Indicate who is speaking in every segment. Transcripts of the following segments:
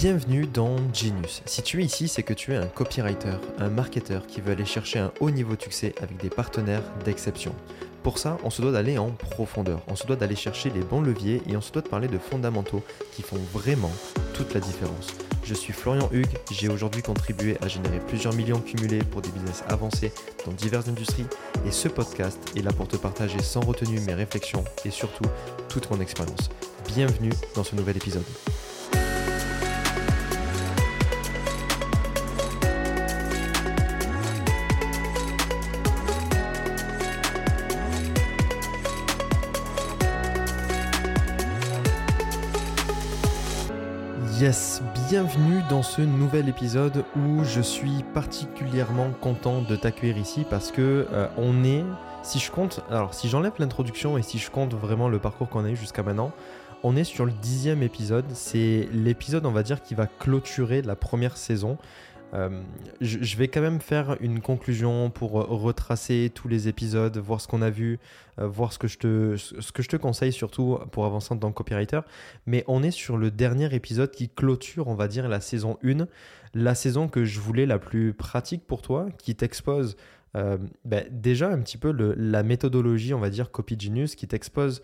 Speaker 1: Bienvenue dans Genius. Si tu es ici, c'est que tu es un copywriter, un marketeur qui veut aller chercher un haut niveau de succès avec des partenaires d'exception. Pour ça, on se doit d'aller en profondeur, on se doit d'aller chercher les bons leviers et on se doit de parler de fondamentaux qui font vraiment toute la différence. Je suis Florian Hugues, j'ai aujourd'hui contribué à générer plusieurs millions cumulés pour des business avancés dans diverses industries et ce podcast est là pour te partager sans retenue mes réflexions et surtout toute mon expérience. Bienvenue dans ce nouvel épisode. Yes, bienvenue dans ce nouvel épisode où je suis particulièrement content de t'accueillir ici parce que euh, on est, si je compte, alors si j'enlève l'introduction et si je compte vraiment le parcours qu'on a eu jusqu'à maintenant, on est sur le dixième épisode. C'est l'épisode, on va dire, qui va clôturer la première saison. Euh, je, vais quand même faire une conclusion pour retracer tous les épisodes, voir ce qu'on a vu, euh, voir ce que, je te, conseille surtout pour avancer en tant que copywriter. Mais on est sur le dernier épisode qui clôture, on va dire, la saison 1, la saison que je voulais la plus pratique pour toi, qui t'expose euh, ben, déjà un petit peu la méthodologie, on va dire, Copy Genius, qui t'expose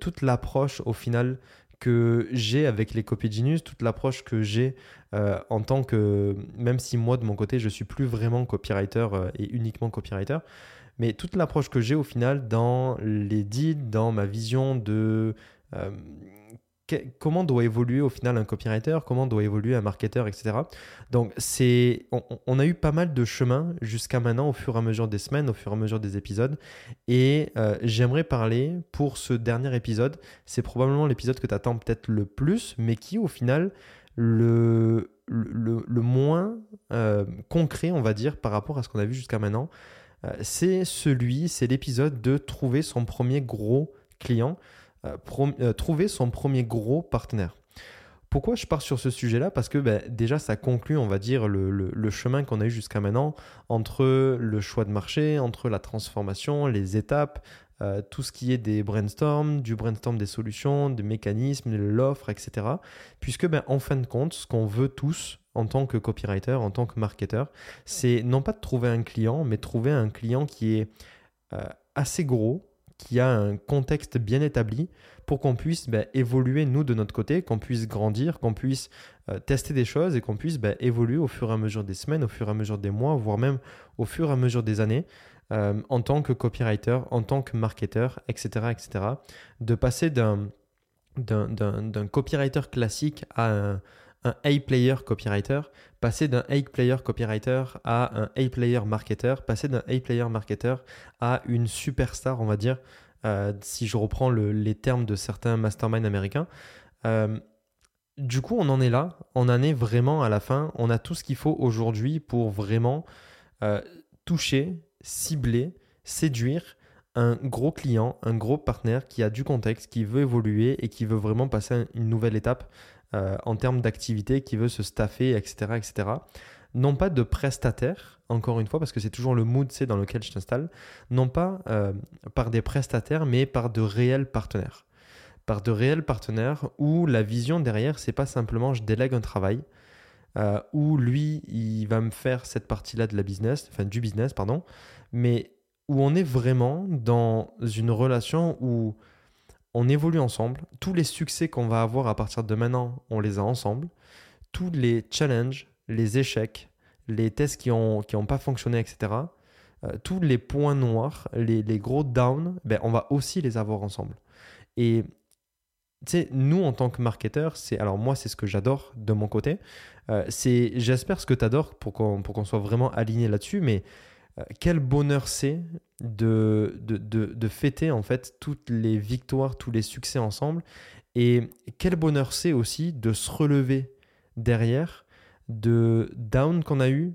Speaker 1: toute l'approche au final que j'ai avec les copies Genius, toute l'approche que j'ai euh, en tant que, même si moi de mon côté je suis plus vraiment copywriter euh, et uniquement copywriter, mais toute l'approche que j'ai au final dans les deals, dans ma vision de euh, comment doit évoluer au final un copywriter, comment doit évoluer un marketeur, etc. Donc, c'est, on, a eu pas mal de chemin jusqu'à maintenant au fur et à mesure des semaines, au fur et à mesure des épisodes. Et euh, j'aimerais parler pour ce dernier épisode. C'est probablement l'épisode que tu attends peut-être le plus, mais qui au final le, moins euh, concret, on va dire, par rapport à ce qu'on a vu jusqu'à maintenant. Euh, c'est celui, c'est l'épisode de trouver son premier gros client. Euh, euh, trouver son premier gros partenaire. Pourquoi je pars sur ce sujet-là? Parce que ben, déjà, ça conclut, on va dire, le, chemin qu'on a eu jusqu'à maintenant entre le choix de marché, entre la transformation, les étapes, euh, tout ce qui est des brainstorms, du brainstorm des solutions, des mécanismes, l'offre, etc. Puisque, ben, en fin de compte, ce qu'on veut tous en tant que copywriter, en tant que marketeur, c'est non pas de trouver un client, mais trouver un client qui est assez gros, qui a un contexte bien établi pour qu'on puisse bah, évoluer nous de notre côté, qu'on puisse grandir, qu'on puisse euh, tester des choses et qu'on puisse bah, évoluer au fur et à mesure des semaines, au fur et à mesure des mois, voire même au fur et à mesure des années euh, en tant que copywriter, en tant que marketeur, etc. etc. de passer d'un, copywriter classique à un A-player copywriter, passer d'un A-player copywriter à un A-player marketer, passer d'un A-player marketer à une superstar, on va dire, euh, si je reprends les termes de certains masterminds américains. Euh, du coup, on en est là, on en est vraiment à la fin, on a tout ce qu'il faut aujourd'hui pour vraiment euh, toucher, cibler, séduire un gros client, un gros partenaire qui a du contexte, qui veut évoluer et qui veut vraiment passer une nouvelle étape euh, en termes d'activité, qui veut se staffer, etc., etc. Non pas de prestataire, encore une fois, parce que c'est toujours le mood dans lequel je t'installe, non pas euh, par des prestataires, mais par de réels partenaires. Par de réels partenaires où la vision derrière, c'est pas simplement je délègue un travail, euh, où lui, il va me faire cette partie-là de la business, enfin du business, pardon, mais où on est vraiment dans une relation où on évolue ensemble. Tous les succès qu'on va avoir à partir de maintenant, on les a ensemble. Tous les challenges, les échecs, les tests qui n'ont qui pas fonctionné, etc. Euh, tous les points noirs, les, gros downs, ben, on va aussi les avoir ensemble. Et nous en tant que marketeurs, c'est alors moi c'est ce que j'adore de mon côté. Euh, c'est j'espère ce que tu adores pour qu'on pour qu'on soit vraiment aligné là-dessus, mais euh, quel bonheur c'est de, de, fêter en fait toutes les victoires, tous les succès ensemble. Et quel bonheur c'est aussi de se relever derrière de down qu'on a eu,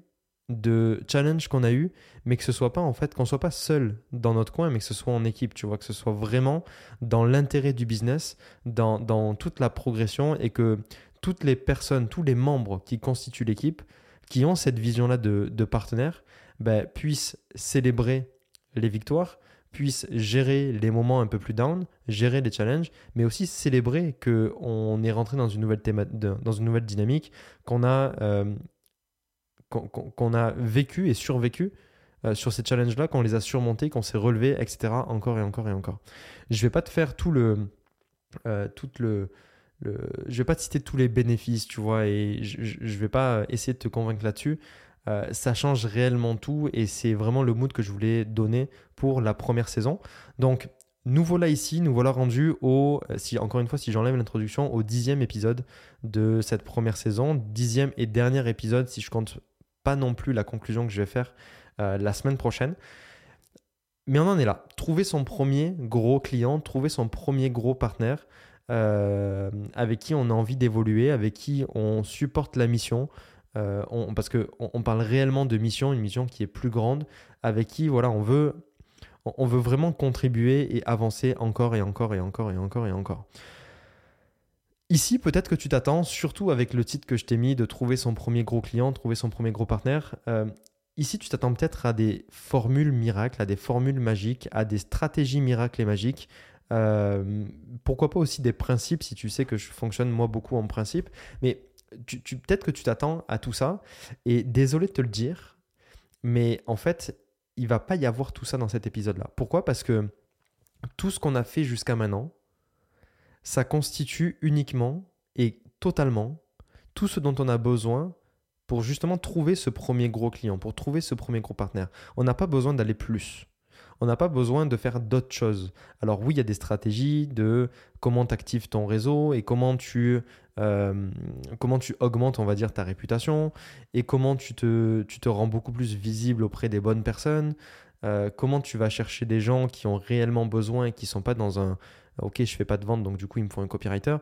Speaker 1: de challenge qu'on a eu, mais que ce soit pas en fait qu'on soit pas seul dans notre coin, mais que ce soit en équipe, tu vois, que ce soit vraiment dans l'intérêt du business, dans, dans toute la progression et que toutes les personnes, tous les membres qui constituent l'équipe, qui ont cette vision-là de, de partenaire, ben, puissent célébrer les victoires, puisses gérer les moments un peu plus down, gérer les challenges, mais aussi célébrer qu'on est rentré dans une nouvelle, dynamique, qu'on a, euh, vécu et survécu euh, sur ces challenges-là, qu'on les a surmontés, qu'on s'est relevé, etc. Encore et encore et encore. Je vais pas te faire tout le, euh, tout le, je vais pas te citer tous les bénéfices, tu vois, et je, je vais pas essayer de te convaincre là-dessus. Euh, ça change réellement tout et c'est vraiment le mood que je voulais donner pour la première saison. Donc, nous voilà ici, nous voilà rendus au, si, encore une fois, si j'enlève l'introduction, au dixième épisode de cette première saison, dixième et dernier épisode, si je compte pas non plus la conclusion que je vais faire euh, la semaine prochaine. Mais on en est là. Trouver son premier gros client, trouver son premier gros partenaire euh, avec qui on a envie d'évoluer, avec qui on supporte la mission. Euh, parce qu'on on parle réellement de mission, une mission qui est plus grande, avec qui voilà, on, veut, on veut vraiment contribuer et avancer encore et encore et encore et encore et encore. Ici, peut-être que tu t'attends, surtout avec le titre que je t'ai mis, de trouver son premier gros client, trouver son premier gros partenaire. Ici, tu t'attends peut-être à des formules miracles, à des formules magiques, à des stratégies miracles et magiques. Euh, pourquoi pas aussi des principes si tu sais que je fonctionne moi beaucoup en principe. Mais tu, peut-être que tu t'attends à tout ça. Et désolé de te le dire, mais en fait, il va pas y avoir tout ça dans cet épisode-là. Pourquoi? Parce que tout ce qu'on a fait jusqu'à maintenant, ça constitue uniquement et totalement tout ce dont on a besoin pour justement trouver ce premier gros client, pour trouver ce premier gros partenaire. On n'a pas besoin d'aller plus. On n'a pas besoin de faire d'autres choses. Alors oui, il y a des stratégies de comment tu actives ton réseau et comment tu, euh, comment tu augmentes, on va dire, ta réputation et comment tu te, rends beaucoup plus visible auprès des bonnes personnes. Euh, comment tu vas chercher des gens qui ont réellement besoin et qui ne sont pas dans un, ok, je fais pas de vente, donc du coup, il me faut un copywriter.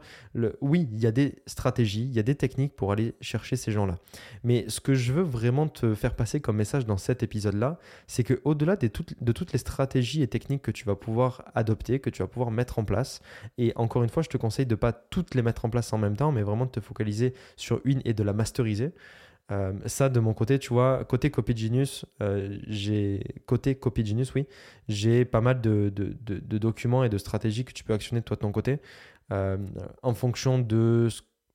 Speaker 1: Oui, il y a des stratégies, il y a des techniques pour aller chercher ces gens-là. Mais ce que je veux vraiment te faire passer comme message dans cet épisode-là, c'est que au-delà de, de toutes les stratégies et techniques que tu vas pouvoir adopter, que tu vas pouvoir mettre en place, et encore une fois, je te conseille de pas toutes les mettre en place en même temps, mais vraiment de te focaliser sur une et de la masteriser. Euh, ça, de mon côté, tu vois, côté Copy Genius, euh, j'ai côté Copy oui, j'ai pas mal de, de, documents et de stratégies que tu peux actionner toi de ton côté euh, en fonction de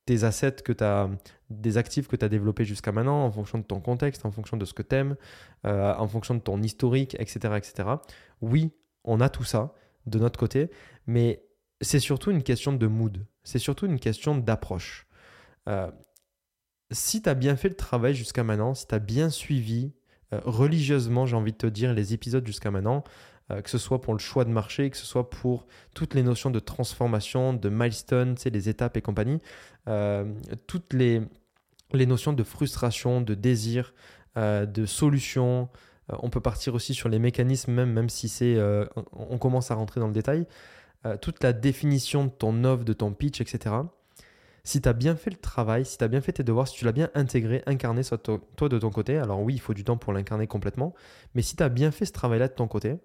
Speaker 1: tes assets que des actifs que tu as développés jusqu'à maintenant, en fonction de ton contexte, en fonction de ce que tu aimes, en fonction de ton historique, etc., etc. Oui, on a tout ça de notre côté, mais c'est surtout une question de mood, c'est surtout une question d'approche si tu as bien fait le travail jusqu'à maintenant, si tu as bien suivi euh, religieusement, j'ai envie de te dire, les épisodes jusqu'à maintenant, euh, que ce soit pour le choix de marché, que ce soit pour toutes les notions de transformation, de milestone, les étapes et compagnie, euh, toutes les, les notions de frustration, de désir, de solution. on peut partir aussi sur les mécanismes, même, même si c'est, on commence à rentrer dans le détail. toute la définition de ton offre, de ton pitch, etc si tu as bien fait le travail, si tu as bien fait tes devoirs, si tu l'as bien intégré, incarné soit toi de ton côté, alors oui, il faut du temps pour l'incarner complètement, mais si tu as bien fait ce travail-là de ton côté,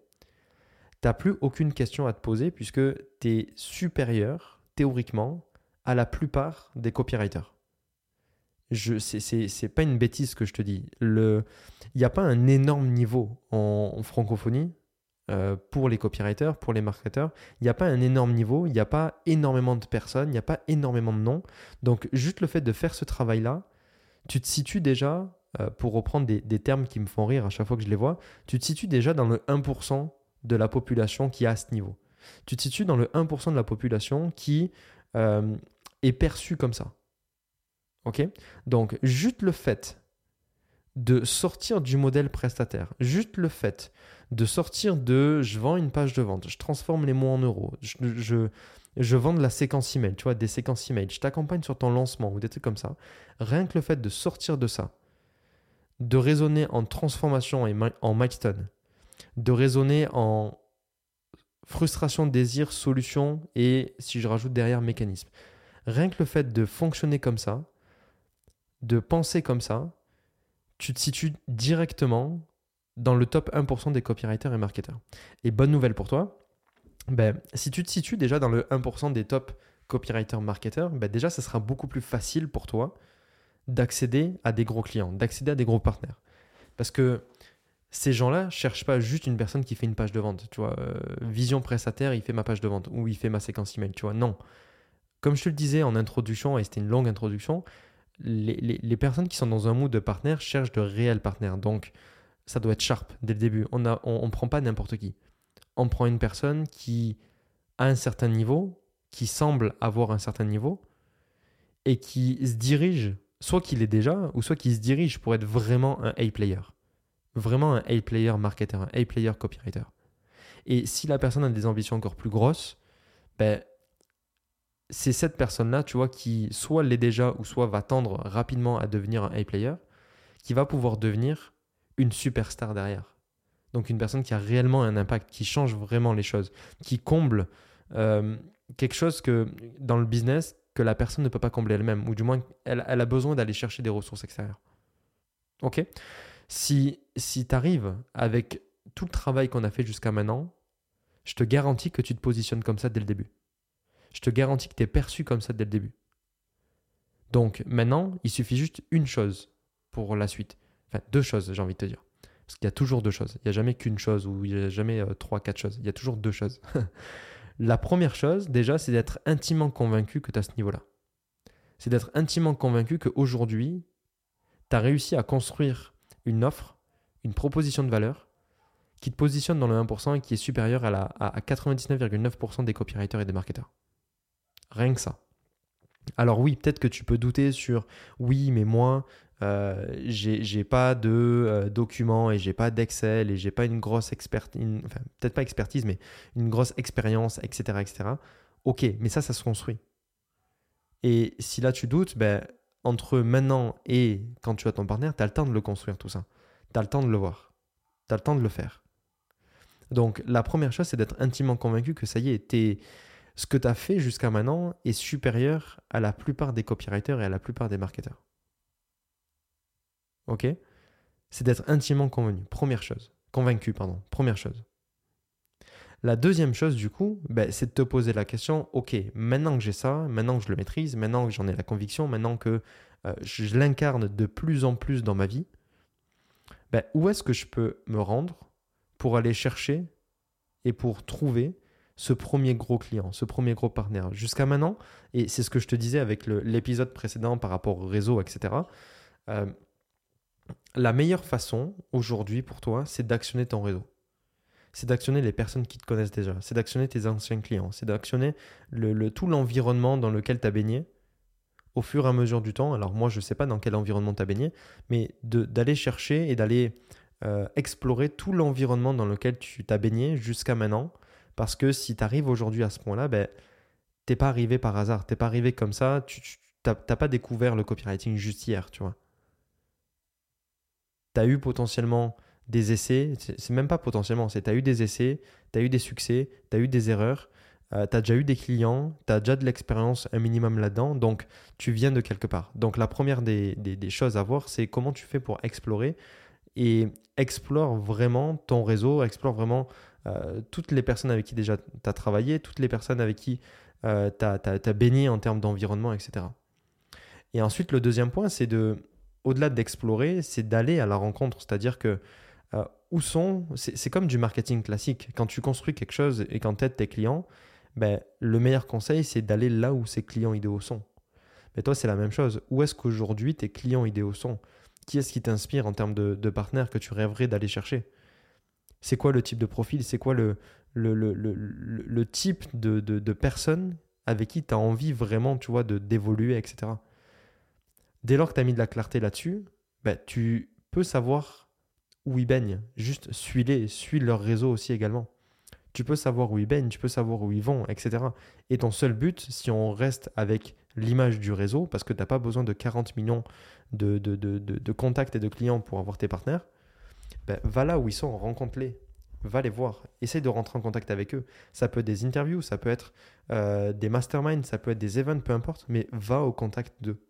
Speaker 1: tu n'as plus aucune question à te poser puisque tu es supérieur, théoriquement, à la plupart des copywriters. Je, c'est, pas une bêtise que je te dis. Il n'y a pas un énorme niveau en francophonie euh, pour les copywriters, pour les marketeurs. Il n'y a pas un énorme niveau, il n'y a pas énormément de personnes, il n'y a pas énormément de noms. Donc juste le fait de faire ce travail-là, tu te situes déjà, euh, pour reprendre des, termes qui me font rire à chaque fois que je les vois, tu te situes déjà dans le 1% de la population qui à ce niveau. Tu te situes dans le 1% de la population qui euh, est perçue comme ça. Ok? Donc juste le fait de sortir du modèle prestataire, juste le fait de sortir de je vends une page de vente, je transforme les mots en euros, je, je, vends de la séquence email, tu vois, des séquences email, je t'accompagne sur ton lancement ou des trucs comme ça. Rien que le fait de sortir de ça, de raisonner en transformation et en milestone, de raisonner en frustration, désir, solution et si je rajoute derrière mécanisme. Rien que le fait de fonctionner comme ça, de penser comme ça, tu te situes directement dans le top 1% des copywriters et marketeurs. Et bonne nouvelle pour toi, ben, si tu te situes déjà dans le 1% des top copywriters marketeurs, ben déjà, ça sera beaucoup plus facile pour toi d'accéder à des gros clients, d'accéder à des gros partenaires. Parce que ces gens-là cherchent pas juste une personne qui fait une page de vente. Tu vois, euh, Vision prestataire, il fait ma page de vente ou il fait ma séquence email. Tu vois, non. Comme je te le disais en introduction, et c'était une longue introduction, les, personnes qui sont dans un mood de partenaire cherchent de réels partenaires. Donc, ça doit être sharp dès le début. On ne on, prend pas n'importe qui. On prend une personne qui a un certain niveau, qui semble avoir un certain niveau, et qui se dirige, soit qu'il est déjà, ou soit qu'il se dirige pour être vraiment un A-player. Vraiment un A-player marketer, un A-player copywriter. Et si la personne a des ambitions encore plus grosses, ben, c'est cette personne-là, tu vois, qui soit l'est déjà ou soit va tendre rapidement à devenir un A-player, qui va pouvoir devenir une superstar derrière. Donc une personne qui a réellement un impact, qui change vraiment les choses, qui comble euh, quelque chose dans le business que la personne ne peut pas combler elle-même, ou du moins elle, elle a besoin d'aller chercher des ressources extérieures. Ok? Si, si tu arrives avec tout le travail qu'on a fait jusqu'à maintenant, je te garantis que tu te positionnes comme ça dès le début je te garantis que tu es perçu comme ça dès le début. Donc maintenant, il suffit juste une chose pour la suite. Enfin, deux choses, j'ai envie de te dire. Parce qu'il y a toujours deux choses. Il n'y a jamais qu'une chose ou il n'y a jamais euh, trois, quatre choses. Il y a toujours deux choses. la première chose, déjà, c'est d'être intimement convaincu que tu as ce niveau-là. C'est d'être intimement convaincu qu'aujourd'hui, tu as réussi à construire une offre, une proposition de valeur qui te positionne dans le 1% et qui est supérieure à, à 99,9% des copywriters et des marketeurs. Rien que ça. Alors oui, peut-être que tu peux douter sur oui, mais moi, euh, j'ai pas de euh, documents et j'ai pas d'Excel et j'ai pas une grosse expertise, enfin peut-être pas expertise, mais une grosse expérience, etc., etc. Ok, mais ça, ça se construit. Et si là tu doutes, ben, entre maintenant et quand tu as ton partenaire, tu as le temps de le construire tout ça. Tu as le temps de le voir. Tu as le temps de le faire. Donc la première chose, c'est d'être intimement convaincu que ça y est, tu es ce que tu as fait jusqu'à maintenant est supérieur à la plupart des copywriters et à la plupart des marketeurs. Ok? C'est d'être intimement convenu. Première chose. Convaincu, pardon. Première chose. La deuxième chose, du coup, ben, c'est de te poser la question, ok, maintenant que j'ai ça, maintenant que je le maîtrise, maintenant que j'en ai la conviction, maintenant que euh, je l'incarne de plus en plus dans ma vie, ben, où est-ce que je peux me rendre pour aller chercher et pour trouver ce premier gros client, ce premier gros partenaire. Jusqu'à maintenant, et c'est ce que je te disais avec l'épisode précédent par rapport au réseau, etc. Euh, la meilleure façon aujourd'hui pour toi, c'est d'actionner ton réseau. C'est d'actionner les personnes qui te connaissent déjà. C'est d'actionner tes anciens clients. C'est d'actionner tout l'environnement dans lequel tu as baigné au fur et à mesure du temps. Alors moi, je ne sais pas dans quel environnement tu as baigné, mais d'aller chercher et d'aller euh, explorer tout l'environnement dans lequel tu t'as baigné jusqu'à maintenant parce que si tu arrives aujourd'hui à ce point-là, ben, t'es pas arrivé par hasard. T'es pas arrivé comme ça. Tu n'as pas découvert le copywriting juste hier, tu vois. Tu as eu potentiellement des essais. C'est même pas potentiellement, c'est tu as eu des essais, tu as eu des succès, tu as eu des erreurs. Euh, tu as déjà eu des clients, tu as déjà de l'expérience un minimum là-dedans, donc tu viens de quelque part. Donc la première des choses à voir, c'est comment tu fais pour explorer et explore vraiment ton réseau, explore vraiment euh, toutes les personnes avec qui déjà tu as travaillé, toutes les personnes avec qui euh, tu as, baigné en termes d'environnement, etc. Et ensuite, le deuxième point, c'est de, au-delà d'explorer, c'est d'aller à la rencontre. C'est-à-dire que euh, où sont, c'est comme du marketing classique. Quand tu construis quelque chose et qu'en tête tes clients, ben, le meilleur conseil, c'est d'aller là où ces clients idéaux sont. Mais toi, c'est la même chose. Où est-ce qu'aujourd'hui tes clients idéaux sont? Qui est-ce qui t'inspire en termes de, partenaires que tu rêverais d'aller chercher? C'est quoi le type de profil, c'est quoi le, type de, de, de, personne avec qui tu as envie vraiment, tu vois, d'évoluer, etc. Dès lors que tu as mis de la clarté là-dessus, bah, tu peux savoir où ils baignent. Juste suis-les, suis leur réseau aussi également. Tu peux savoir où ils baignent, tu peux savoir où ils vont, etc. Et ton seul but, si on reste avec l'image du réseau, parce que tu n'as pas besoin de 40 millions de, de, de, contacts et de clients pour avoir tes partenaires, ben, va là où ils sont, rencontre-les, va les voir, essaye de rentrer en contact avec eux. Ça peut être des interviews, ça peut être euh, des masterminds, ça peut être des events, peu importe, mais va au contact d'eux.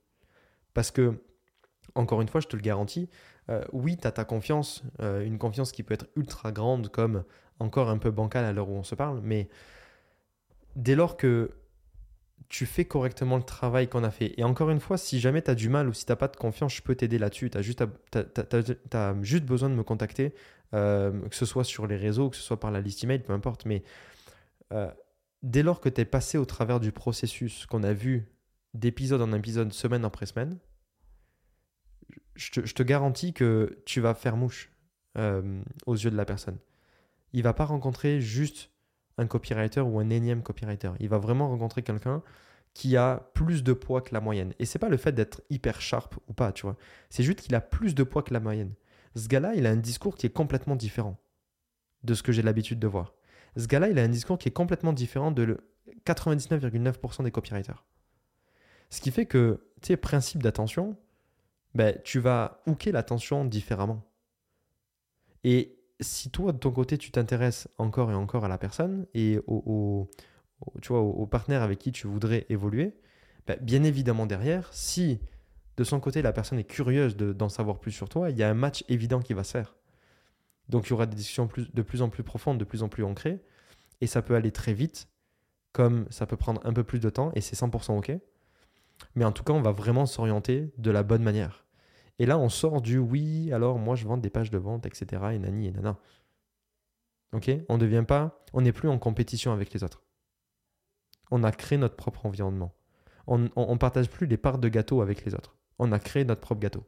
Speaker 1: Parce que, encore une fois, je te le garantis, euh, oui, tu as ta confiance, euh, une confiance qui peut être ultra grande, comme encore un peu bancale à l'heure où on se parle, mais dès lors que tu fais correctement le travail qu'on a fait. Et encore une fois, si jamais tu as du mal ou si tu n'as pas de confiance, je peux t'aider là-dessus. Tu as, juste besoin de me contacter, euh, que ce soit sur les réseaux, que ce soit par la liste email, peu importe. Mais euh, dès lors que tu es passé au travers du processus qu'on a vu d'épisode en épisode, semaine après semaine, je te, garantis que tu vas faire mouche euh, aux yeux de la personne. Il va pas rencontrer juste un copywriter ou un énième copywriter. Il va vraiment rencontrer quelqu'un qui a plus de poids que la moyenne. Et c'est pas le fait d'être hyper sharp ou pas, tu vois. C'est juste qu'il a plus de poids que la moyenne. Ce gars-là, il a un discours qui est complètement différent de ce que j'ai l'habitude de voir. Ce gars-là, il a un discours qui est complètement différent de 99,9% des copywriters. Ce qui fait que, tu sais, principe d'attention, ben, tu vas hooker l'attention différemment. Et si toi, de ton côté, tu t'intéresses encore et encore à la personne et au, tu vois, au, partenaire avec qui tu voudrais évoluer, ben, bien évidemment derrière, si de son côté la personne est curieuse d'en savoir plus sur toi, il y a un match évident qui va se faire. Donc il y aura des discussions de plus en plus profondes, de plus en plus ancrées, et ça peut aller très vite, comme ça peut prendre un peu plus de temps, et c'est 100% OK. Mais en tout cas, on va vraiment s'orienter de la bonne manière. Et là, on sort du oui, alors moi je vends des pages de vente, etc. Et nani et nana. Ok? On devient pas, on n'est plus en compétition avec les autres. On a créé notre propre environnement. On ne partage plus les parts de gâteau avec les autres. On a créé notre propre gâteau.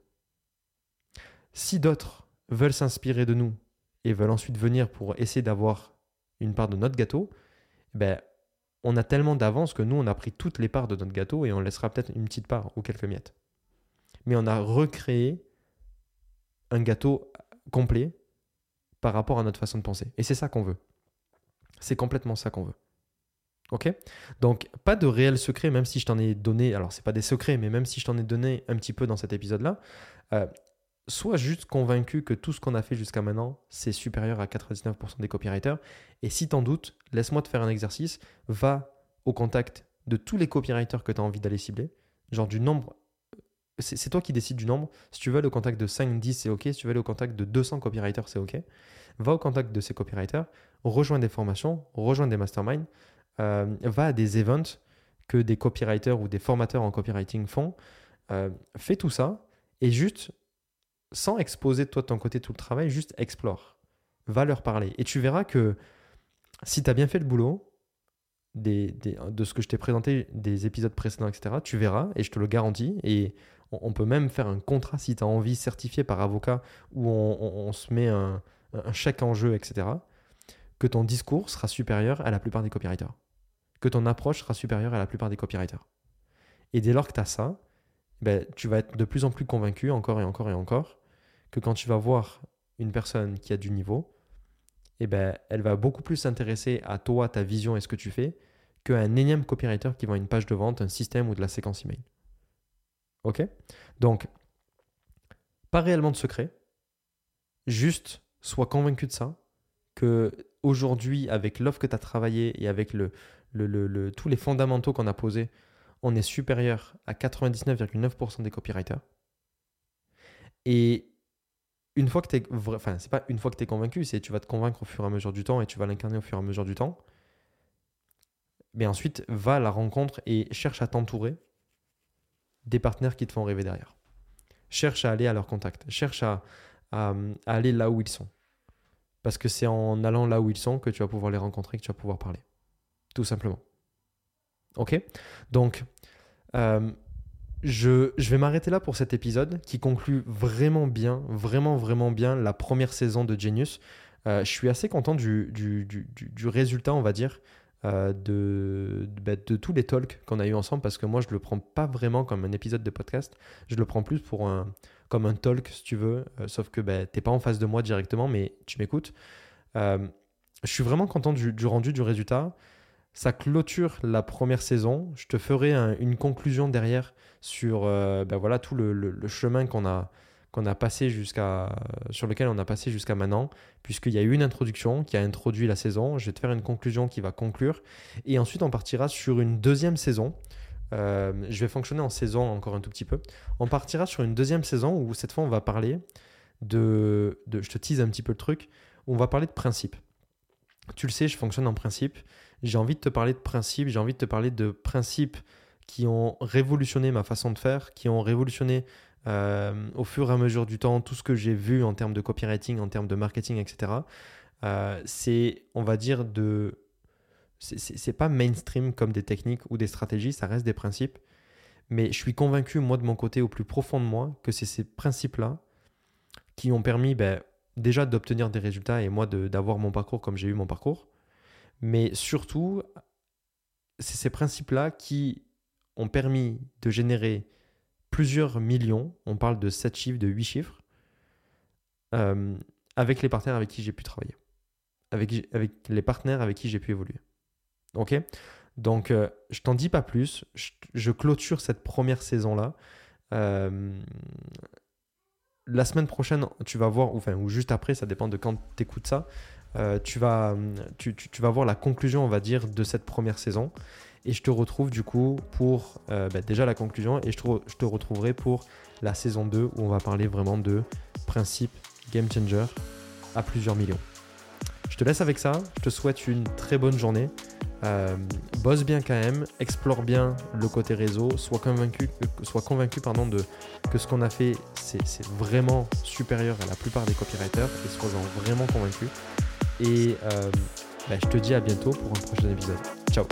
Speaker 1: Si d'autres veulent s'inspirer de nous et veulent ensuite venir pour essayer d'avoir une part de notre gâteau, ben, on a tellement d'avance que nous, on a pris toutes les parts de notre gâteau et on laissera peut-être une petite part ou quelques miettes mais on a recréé un gâteau complet par rapport à notre façon de penser. Et c'est ça qu'on veut. C'est complètement ça qu'on veut. Ok? Donc, pas de réel secret, même si je t'en ai donné. Alors, c'est pas des secrets, mais même si je t'en ai donné un petit peu dans cet épisode-là, euh, sois juste convaincu que tout ce qu'on a fait jusqu'à maintenant, c'est supérieur à 99% des copywriters. Et si t'en doutes, laisse-moi te faire un exercice. Va au contact de tous les copywriters que tu as envie d'aller cibler, genre du nombre c'est toi qui décides du nombre. Si tu veux le contact de 5, 10, c'est OK. Si tu veux le contact de 200 copywriters, c'est OK. Va au contact de ces copywriters, rejoins des formations, rejoins des masterminds, euh, va à des events que des copywriters ou des formateurs en copywriting font. Euh, fais tout ça et juste, sans exposer toi de ton côté tout le travail, juste explore. Va leur parler. Et tu verras que si tu as bien fait le boulot, de ce que je t'ai présenté des épisodes précédents, etc., tu verras, et je te le garantis, on, peut même faire un contrat si tu as envie certifié par avocat où on, se met un, chèque en jeu, etc. Que ton discours sera supérieur à la plupart des copywriters. Que ton approche sera supérieure à la plupart des copywriters. Et dès lors que tu as ça, ben, tu vas être de plus en plus convaincu, encore et encore et encore, que quand tu vas voir une personne qui a du niveau, eh ben, elle va beaucoup plus s'intéresser à toi, ta vision et ce que tu fais, qu'un énième copywriter qui vend une page de vente, un système ou de la séquence email. Ok Donc, pas réellement de secret. Juste, sois convaincu de ça. Que aujourd'hui, avec l'offre que tu as travaillé et avec le, le, tous les fondamentaux qu'on a posés, on est supérieur à 99,9% des copywriters. Et une fois que tu es enfin c'est pas une fois que tu convaincu, c'est tu vas te convaincre au fur et à mesure du temps et tu vas l'incarner au fur et à mesure du temps. Mais ensuite, va à la rencontre et cherche à t'entourer des partenaires qui te font rêver derrière. Cherche à aller à leur contact. Cherche à, aller là où ils sont. Parce que c'est en allant là où ils sont que tu vas pouvoir les rencontrer, que tu vas pouvoir parler. Tout simplement. Ok? Donc, euh, je, je, vais m'arrêter là pour cet épisode qui conclut vraiment bien, vraiment, vraiment bien la première saison de Genius. Euh, je suis assez content du, du, du, du, résultat, on va dire. Euh, de, bah, de, tous les talks qu'on a eu ensemble parce que moi je le prends pas vraiment comme un épisode de podcast, je le prends plus pour un, comme un talk si tu veux, euh, sauf que bah, tu n'es pas en face de moi directement mais tu m'écoutes. Euh, je suis vraiment content du, rendu, du résultat. Ça clôture la première saison. Je te ferai une conclusion derrière sur bah, voilà, tout le chemin qu'on a, qu'on a passé jusqu'à, sur lequel on a passé jusqu'à maintenant, puisqu'il y a eu une introduction qui a introduit la saison. Je vais te faire une conclusion qui va conclure. Et ensuite, on partira sur une deuxième saison. Euh, je vais fonctionner en saison encore un tout petit peu. On partira sur une deuxième saison où cette fois, on va parler de, je te tease un petit peu le truc, on va parler de principes. tu le sais, je fonctionne en principe. J'ai envie de te parler de principes, j'ai envie de te parler de principes qui ont révolutionné ma façon de faire, qui ont révolutionné euh, au fur et à mesure du temps tout ce que j'ai vu en termes de copywriting, en termes de marketing, etc. Euh, c'est, on va dire, de. C'est pas mainstream comme des techniques ou des stratégies, ça reste des principes. Mais je suis convaincu, moi, de mon côté, au plus profond de moi, que c'est ces principes-là qui ont permis ben, déjà d'obtenir des résultats et moi d'avoir mon parcours comme j'ai eu mon parcours. Mais surtout, c'est ces principes-là qui ont permis de générer plusieurs millions, on parle de 7 chiffres, de 8 chiffres, euh, avec les partenaires avec qui j'ai pu travailler, avec, avec les partenaires avec qui j'ai pu évoluer. Ok? Donc, euh, je t'en dis pas plus, je, clôture cette première saison-là. Euh, la semaine prochaine, tu vas voir, ou, enfin, ou juste après, ça dépend de quand tu écoutes ça, tu, vas, tu, tu, vas voir la conclusion, on va dire, de cette première saison. Et je te retrouve du coup pour euh, bah, déjà la conclusion et je te, retrouverai pour la saison 2 où on va parler vraiment de principe game changer à plusieurs millions. Je te laisse avec ça, je te souhaite une très bonne journée. Euh, bosse bien quand même, explore bien le côté réseau, sois convaincu, sois convaincu pardon, de, que ce qu'on a fait c'est vraiment supérieur à la plupart des copywriters et sois-en vraiment convaincu. Et euh, bah, je te dis à bientôt pour un prochain épisode. Ciao